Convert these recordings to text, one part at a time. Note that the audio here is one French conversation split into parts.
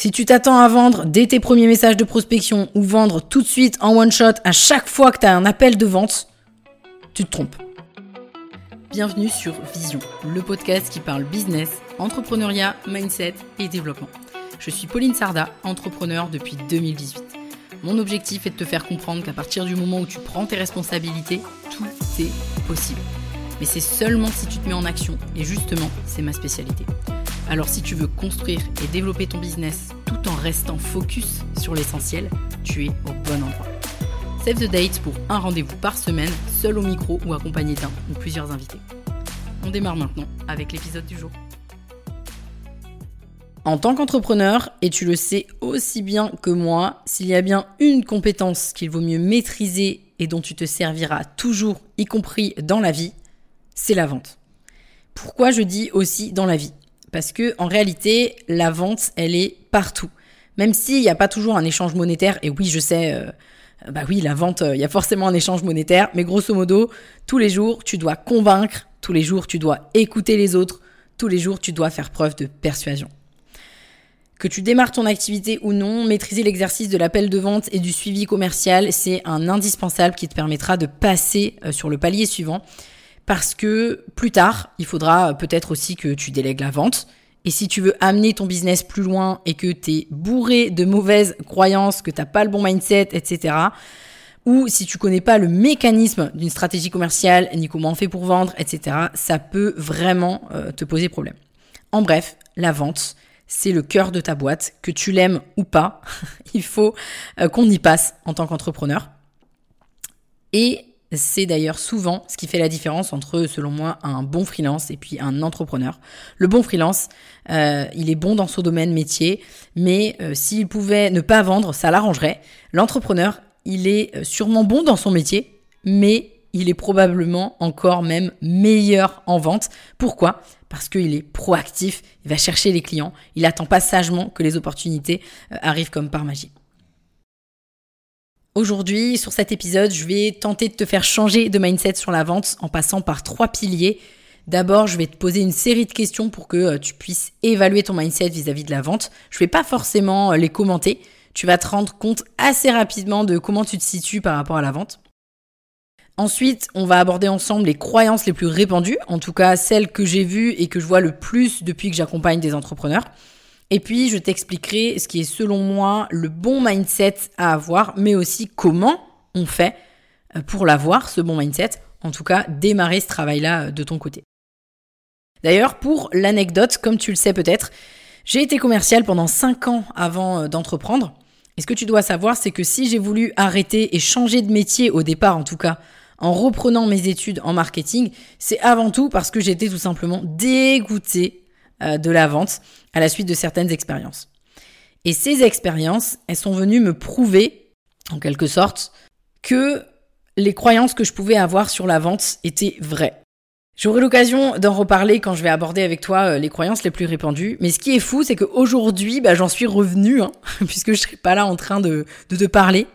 Si tu t'attends à vendre dès tes premiers messages de prospection ou vendre tout de suite en one shot à chaque fois que tu as un appel de vente, tu te trompes. Bienvenue sur Vision, le podcast qui parle business, entrepreneuriat, mindset et développement. Je suis Pauline Sarda, entrepreneur depuis 2018. Mon objectif est de te faire comprendre qu'à partir du moment où tu prends tes responsabilités, tout est possible. Mais c'est seulement si tu te mets en action, et justement, c'est ma spécialité. Alors si tu veux construire et développer ton business tout en restant focus sur l'essentiel, tu es au bon endroit. Save the date pour un rendez-vous par semaine, seul au micro ou accompagné d'un ou plusieurs invités. On démarre maintenant avec l'épisode du jour. En tant qu'entrepreneur, et tu le sais aussi bien que moi, s'il y a bien une compétence qu'il vaut mieux maîtriser et dont tu te serviras toujours, y compris dans la vie, c'est la vente. Pourquoi je dis aussi dans la vie? Parce que en réalité, la vente, elle est partout. Même s'il n'y a pas toujours un échange monétaire, et oui, je sais, euh, bah oui, la vente, euh, il y a forcément un échange monétaire, mais grosso modo, tous les jours, tu dois convaincre, tous les jours, tu dois écouter les autres, tous les jours, tu dois faire preuve de persuasion. Que tu démarres ton activité ou non, maîtriser l'exercice de l'appel de vente et du suivi commercial, c'est un indispensable qui te permettra de passer euh, sur le palier suivant parce que plus tard, il faudra peut-être aussi que tu délègues la vente. Et si tu veux amener ton business plus loin et que tu es bourré de mauvaises croyances, que tu n'as pas le bon mindset, etc., ou si tu connais pas le mécanisme d'une stratégie commerciale, ni comment on fait pour vendre, etc., ça peut vraiment euh, te poser problème. En bref, la vente, c'est le cœur de ta boîte, que tu l'aimes ou pas, il faut euh, qu'on y passe en tant qu'entrepreneur. Et c'est d'ailleurs souvent ce qui fait la différence entre, selon moi, un bon freelance et puis un entrepreneur. Le bon freelance, euh, il est bon dans son domaine métier, mais euh, s'il pouvait ne pas vendre, ça l'arrangerait. L'entrepreneur, il est euh, sûrement bon dans son métier, mais il est probablement encore même meilleur en vente. Pourquoi? Parce qu'il est proactif, il va chercher les clients, il attend pas sagement que les opportunités arrivent comme par magie. Aujourd'hui, sur cet épisode, je vais tenter de te faire changer de mindset sur la vente en passant par trois piliers. D'abord, je vais te poser une série de questions pour que euh, tu puisses évaluer ton mindset vis-à-vis de la vente. Je ne vais pas forcément euh, les commenter. Tu vas te rendre compte assez rapidement de comment tu te situes par rapport à la vente. Ensuite, on va aborder ensemble les croyances les plus répandues, en tout cas celles que j'ai vues et que je vois le plus depuis que j'accompagne des entrepreneurs. Et puis, je t'expliquerai ce qui est selon moi le bon mindset à avoir, mais aussi comment on fait euh, pour l'avoir, ce bon mindset. En tout cas, démarrer ce travail-là euh, de ton côté. D'ailleurs, pour l'anecdote, comme tu le sais peut-être, j'ai été commercial pendant 5 ans avant euh, d'entreprendre. Et ce que tu dois savoir, c'est que si j'ai voulu arrêter et changer de métier au départ, en tout cas, en reprenant mes études en marketing, c'est avant tout parce que j'étais tout simplement dégoûtée de la vente à la suite de certaines expériences. Et ces expériences, elles sont venues me prouver, en quelque sorte, que les croyances que je pouvais avoir sur la vente étaient vraies. J'aurai l'occasion d'en reparler quand je vais aborder avec toi euh, les croyances les plus répandues. Mais ce qui est fou, c'est qu'aujourd'hui, bah, j'en suis revenu, hein, puisque je ne serai pas là en train de, te parler.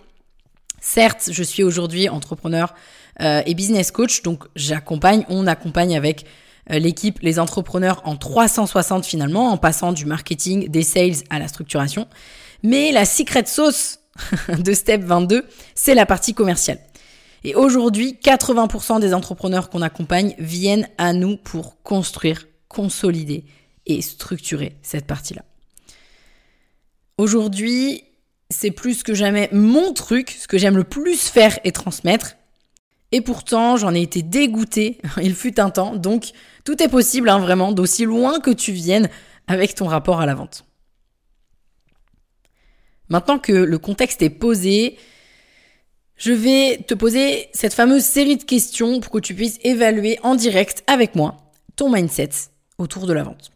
Certes, je suis aujourd'hui entrepreneur euh, et business coach, donc j'accompagne, on accompagne avec euh, l'équipe, les entrepreneurs en 360 finalement, en passant du marketing, des sales à la structuration. Mais la secret sauce de Step 22, c'est la partie commerciale. Et aujourd'hui, 80% des entrepreneurs qu'on accompagne viennent à nous pour construire, consolider et structurer cette partie-là. Aujourd'hui, c'est plus que jamais mon truc, ce que j'aime le plus faire et transmettre. Et pourtant, j'en ai été dégoûtée, il fut un temps, donc tout est possible, hein, vraiment, d'aussi loin que tu viennes avec ton rapport à la vente. Maintenant que le contexte est posé, je vais te poser cette fameuse série de questions pour que tu puisses évaluer en direct avec moi ton mindset autour de la vente.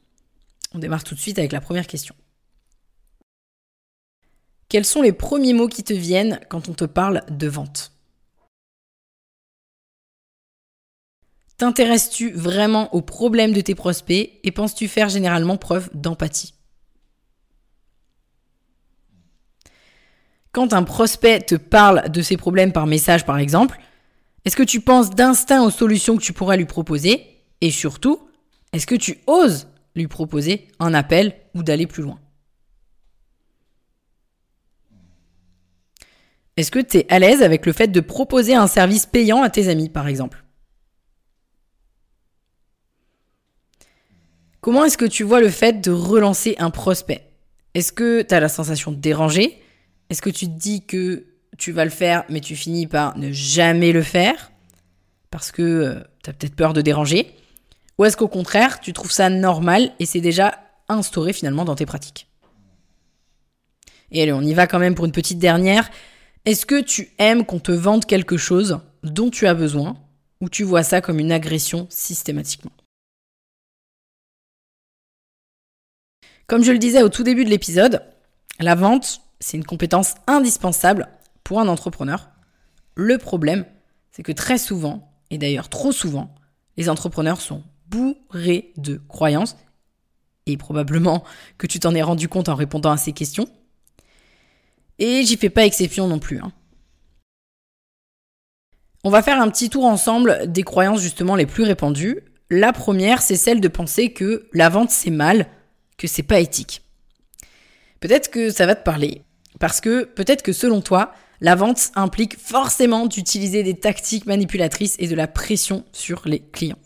On démarre tout de suite avec la première question. Quels sont les premiers mots qui te viennent quand on te parle de vente? T'intéresses-tu vraiment aux problèmes de tes prospects et penses-tu faire généralement preuve d'empathie? Quand un prospect te parle de ses problèmes par message par exemple, est-ce que tu penses d'instinct aux solutions que tu pourrais lui proposer? Et surtout, est-ce que tu oses lui proposer un appel ou d'aller plus loin? Est-ce que tu es à l'aise avec le fait de proposer un service payant à tes amis par exemple? Comment est-ce que tu vois le fait de relancer un prospect? Est-ce que tu as la sensation de déranger? Est-ce que tu te dis que tu vas le faire, mais tu finis par ne jamais le faire parce que euh, tu as peut-être peur de déranger? Ou est-ce qu'au contraire, tu trouves ça normal et c'est déjà instauré finalement dans tes pratiques? Et allez, on y va quand même pour une petite dernière. Est-ce que tu aimes qu'on te vende quelque chose dont tu as besoin ou tu vois ça comme une agression systématiquement? Comme je le disais au tout début de l'épisode, la vente, c'est une compétence indispensable pour un entrepreneur. Le problème, c'est que très souvent, et d'ailleurs trop souvent, les entrepreneurs sont bourrés de croyances, et probablement que tu t'en es rendu compte en répondant à ces questions. Et j'y fais pas exception non plus. Hein. On va faire un petit tour ensemble des croyances justement les plus répandues. La première, c'est celle de penser que la vente c'est mal, que c'est pas éthique. Peut-être que ça va te parler, parce que peut-être que selon toi, la vente implique forcément d'utiliser des tactiques manipulatrices et de la pression sur les clients.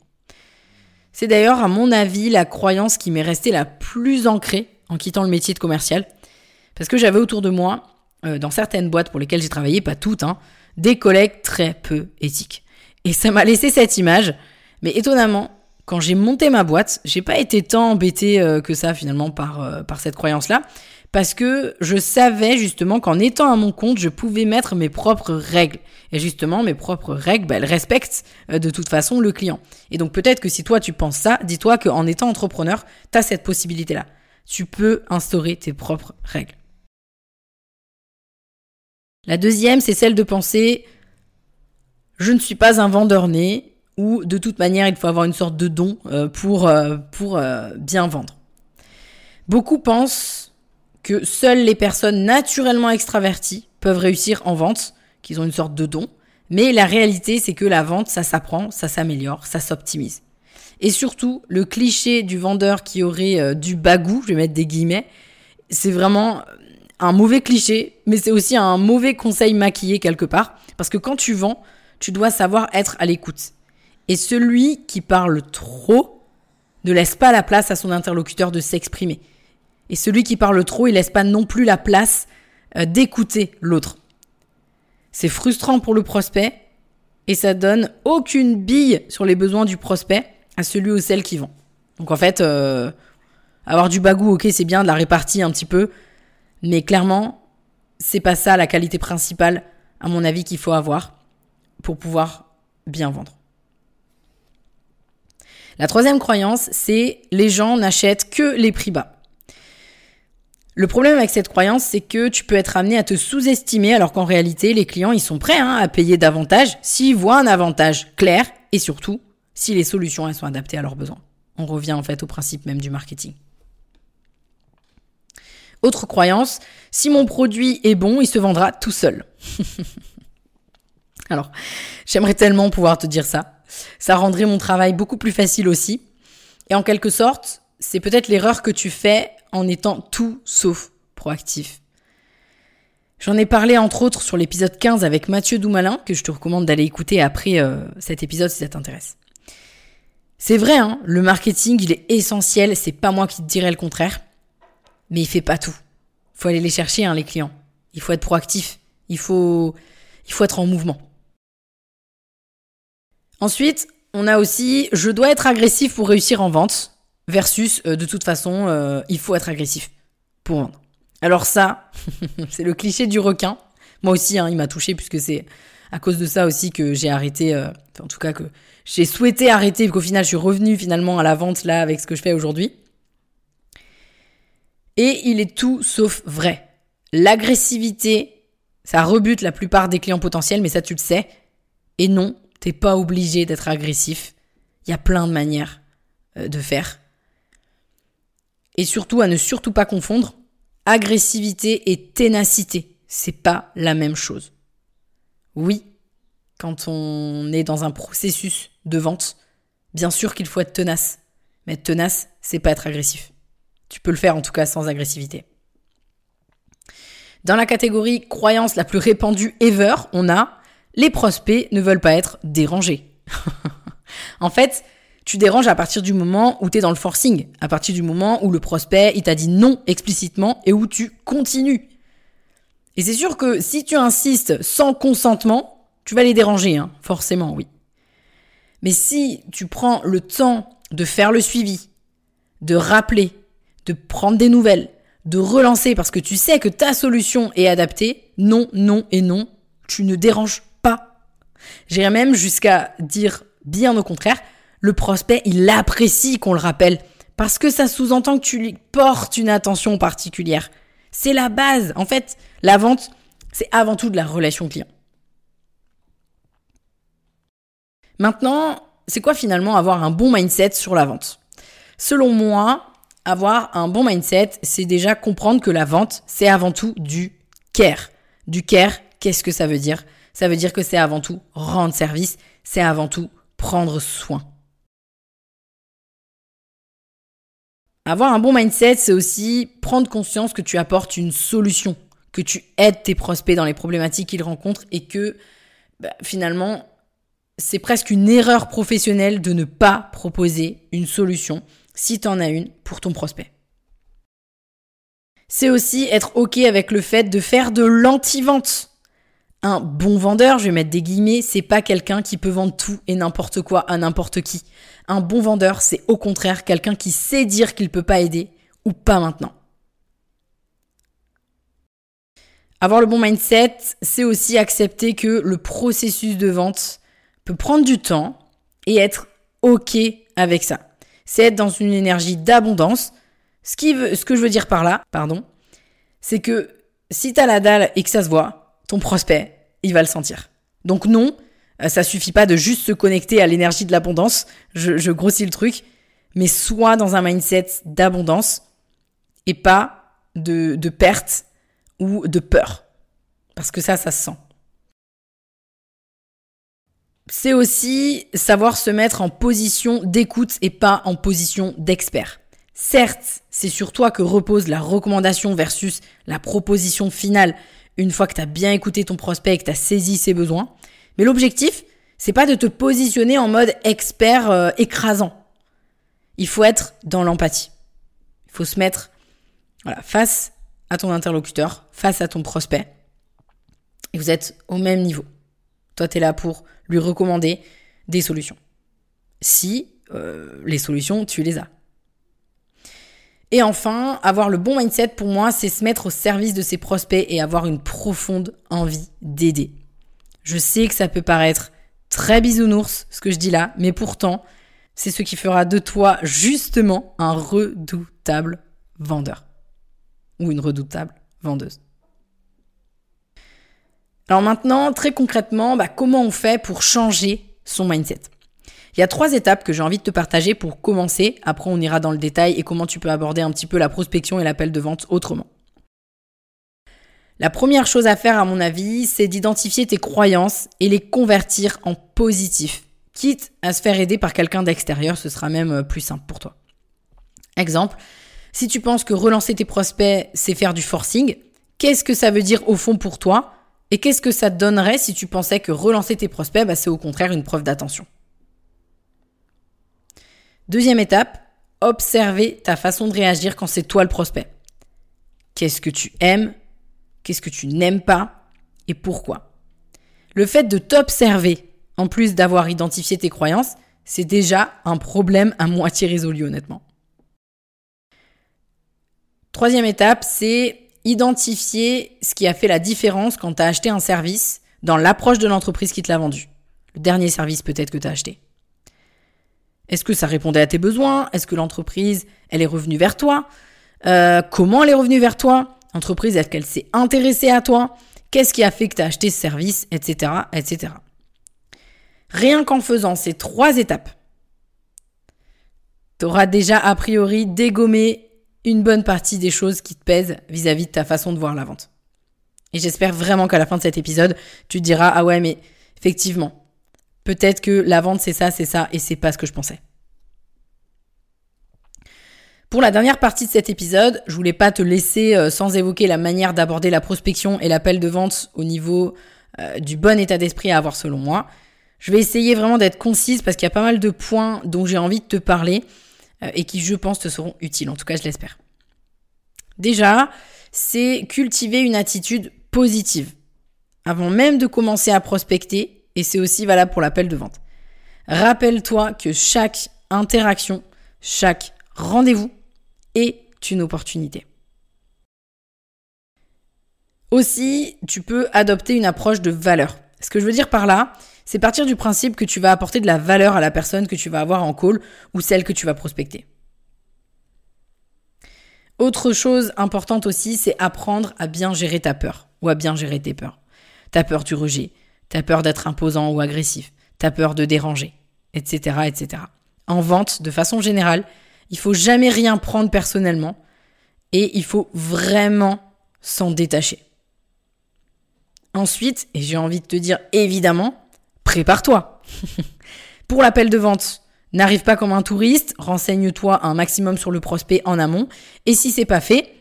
C'est d'ailleurs, à mon avis, la croyance qui m'est restée la plus ancrée en quittant le métier de commercial. Parce que j'avais autour de moi, euh, dans certaines boîtes pour lesquelles j'ai travaillé, pas toutes, hein, des collègues très peu éthiques. Et ça m'a laissé cette image. Mais étonnamment, quand j'ai monté ma boîte, j'ai pas été tant embêté euh, que ça finalement par, euh, par cette croyance-là, parce que je savais justement qu'en étant à mon compte, je pouvais mettre mes propres règles. Et justement, mes propres règles, bah, elles respectent euh, de toute façon le client. Et donc peut-être que si toi tu penses ça, dis-toi qu'en étant entrepreneur, tu as cette possibilité-là. Tu peux instaurer tes propres règles. La deuxième, c'est celle de penser je ne suis pas un vendeur né, ou de toute manière il faut avoir une sorte de don euh, pour, euh, pour euh, bien vendre. Beaucoup pensent que seules les personnes naturellement extraverties peuvent réussir en vente, qu'ils ont une sorte de don, mais la réalité c'est que la vente ça s'apprend, ça s'améliore, ça s'optimise. Et surtout, le cliché du vendeur qui aurait du bagou, je vais mettre des guillemets, c'est vraiment un mauvais cliché, mais c'est aussi un mauvais conseil maquillé quelque part, parce que quand tu vends, tu dois savoir être à l'écoute. Et celui qui parle trop ne laisse pas la place à son interlocuteur de s'exprimer. Et celui qui parle trop, il laisse pas non plus la place euh, d'écouter l'autre. C'est frustrant pour le prospect et ça donne aucune bille sur les besoins du prospect à celui ou celle qui vend. Donc en fait, euh, avoir du bagou, ok, c'est bien de la répartie un petit peu, mais clairement, c'est pas ça la qualité principale, à mon avis, qu'il faut avoir pour pouvoir bien vendre. La troisième croyance, c'est les gens n'achètent que les prix bas. Le problème avec cette croyance, c'est que tu peux être amené à te sous-estimer alors qu'en réalité, les clients, ils sont prêts hein, à payer davantage s'ils voient un avantage clair et surtout si les solutions elles sont adaptées à leurs besoins. On revient en fait au principe même du marketing. Autre croyance, si mon produit est bon, il se vendra tout seul. alors, j'aimerais tellement pouvoir te dire ça. Ça rendrait mon travail beaucoup plus facile aussi. Et en quelque sorte, c'est peut-être l'erreur que tu fais en étant tout sauf proactif. J'en ai parlé entre autres sur l'épisode 15 avec Mathieu Doumalin, que je te recommande d'aller écouter après euh, cet épisode si ça t'intéresse. C'est vrai, hein, le marketing, il est essentiel, c'est pas moi qui te dirais le contraire, mais il fait pas tout. Faut aller les chercher, hein, les clients. Il faut être proactif. Il faut, il faut être en mouvement. Ensuite, on a aussi je dois être agressif pour réussir en vente versus euh, de toute façon euh, il faut être agressif pour vendre. Alors ça, c'est le cliché du requin. Moi aussi, hein, il m'a touché puisque c'est à cause de ça aussi que j'ai arrêté, euh, en tout cas que j'ai souhaité arrêter, qu'au final je suis revenu finalement à la vente là avec ce que je fais aujourd'hui. Et il est tout sauf vrai. L'agressivité, ça rebute la plupart des clients potentiels, mais ça tu le sais. Et non, T'es pas obligé d'être agressif. Il y a plein de manières euh, de faire. Et surtout, à ne surtout pas confondre agressivité et ténacité. C'est pas la même chose. Oui, quand on est dans un processus de vente, bien sûr qu'il faut être tenace. Mais être tenace, c'est pas être agressif. Tu peux le faire en tout cas sans agressivité. Dans la catégorie croyance la plus répandue ever, on a les prospects ne veulent pas être dérangés. en fait, tu déranges à partir du moment où tu es dans le forcing, à partir du moment où le prospect, il t'a dit non explicitement et où tu continues. Et c'est sûr que si tu insistes sans consentement, tu vas les déranger, hein, forcément, oui. Mais si tu prends le temps de faire le suivi, de rappeler, de prendre des nouvelles, de relancer parce que tu sais que ta solution est adaptée, non, non et non, tu ne déranges. J'irais même jusqu'à dire bien au contraire, le prospect, il apprécie qu'on le rappelle parce que ça sous-entend que tu lui portes une attention particulière. C'est la base. En fait, la vente, c'est avant tout de la relation client. Maintenant, c'est quoi finalement avoir un bon mindset sur la vente? Selon moi, avoir un bon mindset, c'est déjà comprendre que la vente, c'est avant tout du care. Du care, qu'est-ce que ça veut dire? Ça veut dire que c'est avant tout rendre service, c'est avant tout prendre soin. Avoir un bon mindset, c'est aussi prendre conscience que tu apportes une solution, que tu aides tes prospects dans les problématiques qu'ils rencontrent et que bah, finalement, c'est presque une erreur professionnelle de ne pas proposer une solution si tu en as une pour ton prospect. C'est aussi être OK avec le fait de faire de l'anti-vente. Un bon vendeur, je vais mettre des guillemets, c'est pas quelqu'un qui peut vendre tout et n'importe quoi à n'importe qui. Un bon vendeur, c'est au contraire quelqu'un qui sait dire qu'il peut pas aider ou pas maintenant. Avoir le bon mindset, c'est aussi accepter que le processus de vente peut prendre du temps et être OK avec ça. C'est être dans une énergie d'abondance. Ce, que je veux dire par là, pardon, c'est que si t'as la dalle et que ça se voit, ton prospect, il va le sentir. Donc non, euh, ça suffit pas de juste se connecter à l'énergie de l'abondance, je, grossis le truc, mais soit dans un mindset d'abondance et pas de, de perte ou de peur. Parce que ça, ça se sent. C'est aussi savoir se mettre en position d'écoute et pas en position d'expert. Certes, c'est sur toi que repose la recommandation versus la proposition finale une fois que tu as bien écouté ton prospect et que tu as saisi ses besoins. Mais l'objectif, c'est pas de te positionner en mode expert euh, écrasant. Il faut être dans l'empathie. Il faut se mettre voilà, face à ton interlocuteur, face à ton prospect. Et vous êtes au même niveau. Toi, tu es là pour lui recommander des solutions. Si euh, les solutions, tu les as. Et enfin, avoir le bon mindset pour moi, c'est se mettre au service de ses prospects et avoir une profonde envie d'aider. Je sais que ça peut paraître très bisounours ce que je dis là, mais pourtant, c'est ce qui fera de toi justement un redoutable vendeur. Ou une redoutable vendeuse. Alors maintenant, très concrètement, bah, comment on fait pour changer son mindset? Il y a trois étapes que j'ai envie de te partager pour commencer. Après, on ira dans le détail et comment tu peux aborder un petit peu la prospection et l'appel de vente autrement. La première chose à faire, à mon avis, c'est d'identifier tes croyances et les convertir en positif. Quitte à se faire aider par quelqu'un d'extérieur, ce sera même euh, plus simple pour toi. Exemple, si tu penses que relancer tes prospects, c'est faire du forcing, qu'est-ce que ça veut dire au fond pour toi Et qu'est-ce que ça te donnerait si tu pensais que relancer tes prospects, bah, c'est au contraire une preuve d'attention? Deuxième étape, observer ta façon de réagir quand c'est toi le prospect. Qu'est-ce que tu aimes? Qu'est-ce que tu n'aimes pas? Et pourquoi? Le fait de t'observer, en plus d'avoir identifié tes croyances, c'est déjà un problème à moitié résolu honnêtement. Troisième étape, c'est identifier ce qui a fait la différence quand tu as acheté un service dans l'approche de l'entreprise qui te l'a vendu. Le dernier service peut-être que tu as acheté. Est-ce que ça répondait à tes besoins? Est-ce que l'entreprise, elle est revenue vers toi? Euh, Comment elle est revenue vers toi? L'entreprise, est-ce qu'elle s'est intéressée à toi? Qu'est-ce qui a fait que tu as acheté ce service? Etc. etc. Rien qu'en faisant ces trois étapes, tu auras déjà a priori dégommé une bonne partie des choses qui te pèsent vis-à-vis de ta façon de voir la vente. Et j'espère vraiment qu'à la fin de cet épisode, tu te diras, ah ouais, mais effectivement, Peut-être que la vente c'est ça, c'est ça, et c'est pas ce que je pensais. Pour la dernière partie de cet épisode, je voulais pas te laisser euh, sans évoquer la manière d'aborder la prospection et l'appel de vente au niveau euh, du bon état d'esprit à avoir selon moi. Je vais essayer vraiment d'être concise parce qu'il y a pas mal de points dont j'ai envie de te parler euh, et qui, je pense, te seront utiles. En tout cas, je l'espère. Déjà, c'est cultiver une attitude positive avant même de commencer à prospecter et c'est aussi valable pour l'appel de vente. Rappelle-toi que chaque interaction, chaque rendez-vous est une opportunité. Aussi, tu peux adopter une approche de valeur. Ce que je veux dire par là, c'est partir du principe que tu vas apporter de la valeur à la personne que tu vas avoir en call ou celle que tu vas prospecter. Autre chose importante aussi, c'est apprendre à bien gérer ta peur ou à bien gérer tes peurs. Ta peur du rejet, ta peur d'être imposant ou agressif, ta peur de déranger, etc., etc. En vente, de façon générale, il faut jamais rien prendre personnellement et il faut vraiment s'en détacher. Ensuite, et j'ai envie de te dire évidemment, prépare-toi. Pour l'appel de vente, n'arrive pas comme un touriste, renseigne-toi un maximum sur le prospect en amont et si c'est pas fait,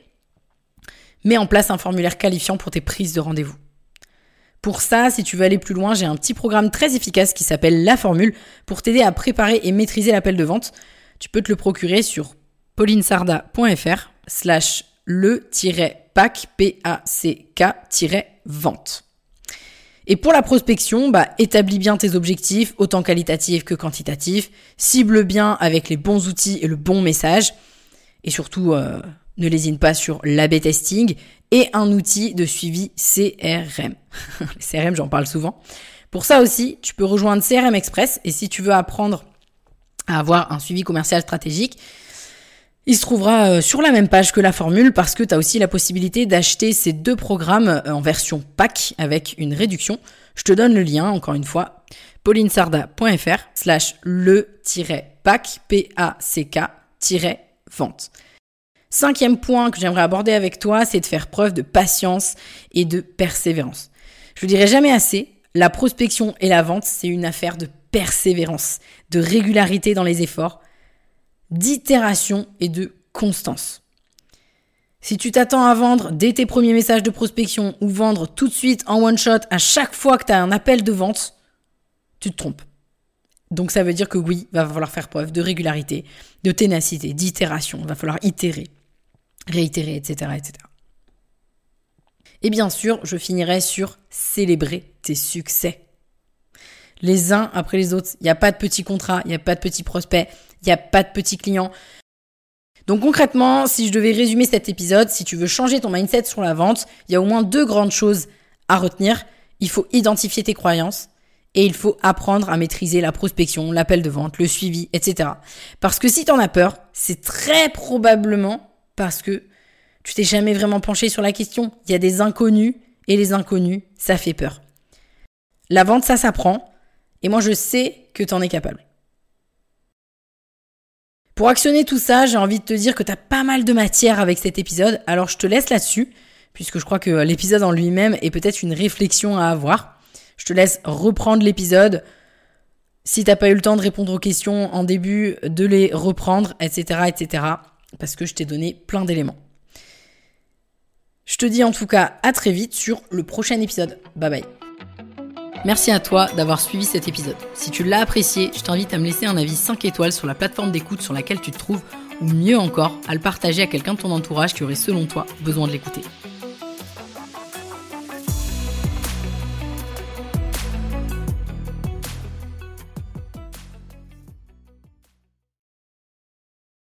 mets en place un formulaire qualifiant pour tes prises de rendez-vous. Pour ça, si tu veux aller plus loin, j'ai un petit programme très efficace qui s'appelle La Formule pour t'aider à préparer et maîtriser l'appel de vente. Tu peux te le procurer sur paulinesarda.fr slash le-pack, P-A-C-K-vente. Et pour la prospection, bah, établis bien tes objectifs, autant qualitatifs que quantitatifs, cible bien avec les bons outils et le bon message, et surtout, euh, ne lésine pas sur l'AB testing et un outil de suivi CRM. les CRM, j'en parle souvent. Pour ça aussi, tu peux rejoindre CRM Express, et si tu veux apprendre à avoir un suivi commercial stratégique. Il se trouvera euh, sur la même page que la formule parce que tu as aussi la possibilité d'acheter ces deux programmes euh, en version pack avec une réduction. Je te donne le lien, encore une fois, paulinesarda.fr slash le-pack, P-A-C-K-vente. Cinquième point que j'aimerais aborder avec toi, c'est de faire preuve de patience et de persévérance. Je ne dirai jamais assez, la prospection et la vente, c'est une affaire de persévérance, de régularité dans les efforts, d'itération et de constance. Si tu t'attends à vendre dès tes premiers messages de prospection ou vendre tout de suite en one shot à chaque fois que tu as un appel de vente, tu te trompes. Donc ça veut dire que oui, va falloir faire preuve de régularité, de ténacité, d'itération, va falloir itérer, réitérer, etc., etc. Et bien sûr, je finirai sur célébrer tes succès les uns après les autres. Il n'y a pas de petits contrats, il n'y a pas de petits prospects, il n'y a pas de petits clients. Donc concrètement, si je devais résumer cet épisode, si tu veux changer ton mindset sur la vente, il y a au moins deux grandes choses à retenir. Il faut identifier tes croyances et il faut apprendre à maîtriser la prospection, l'appel de vente, le suivi, etc. Parce que si tu en as peur, c'est très probablement parce que tu t'es jamais vraiment penché sur la question. Il y a des inconnus et les inconnus, ça fait peur. La vente, ça s'apprend. Et moi, je sais que tu en es capable. Pour actionner tout ça, j'ai envie de te dire que tu as pas mal de matière avec cet épisode, alors je te laisse là-dessus, puisque je crois que l'épisode en lui-même est peut-être une réflexion à avoir. Je te laisse reprendre l'épisode. Si t'as pas eu le temps de répondre aux questions en début, de les reprendre, etc., etc., parce que je t'ai donné plein d'éléments. Je te dis en tout cas à très vite sur le prochain épisode. Bye bye. Merci à toi d'avoir suivi cet épisode. Si tu l'as apprécié, je t'invite à me laisser un avis 5 étoiles sur la plateforme d'écoute sur laquelle tu te trouves, ou mieux encore, à le partager à quelqu'un de ton entourage qui aurait selon toi besoin de l'écouter.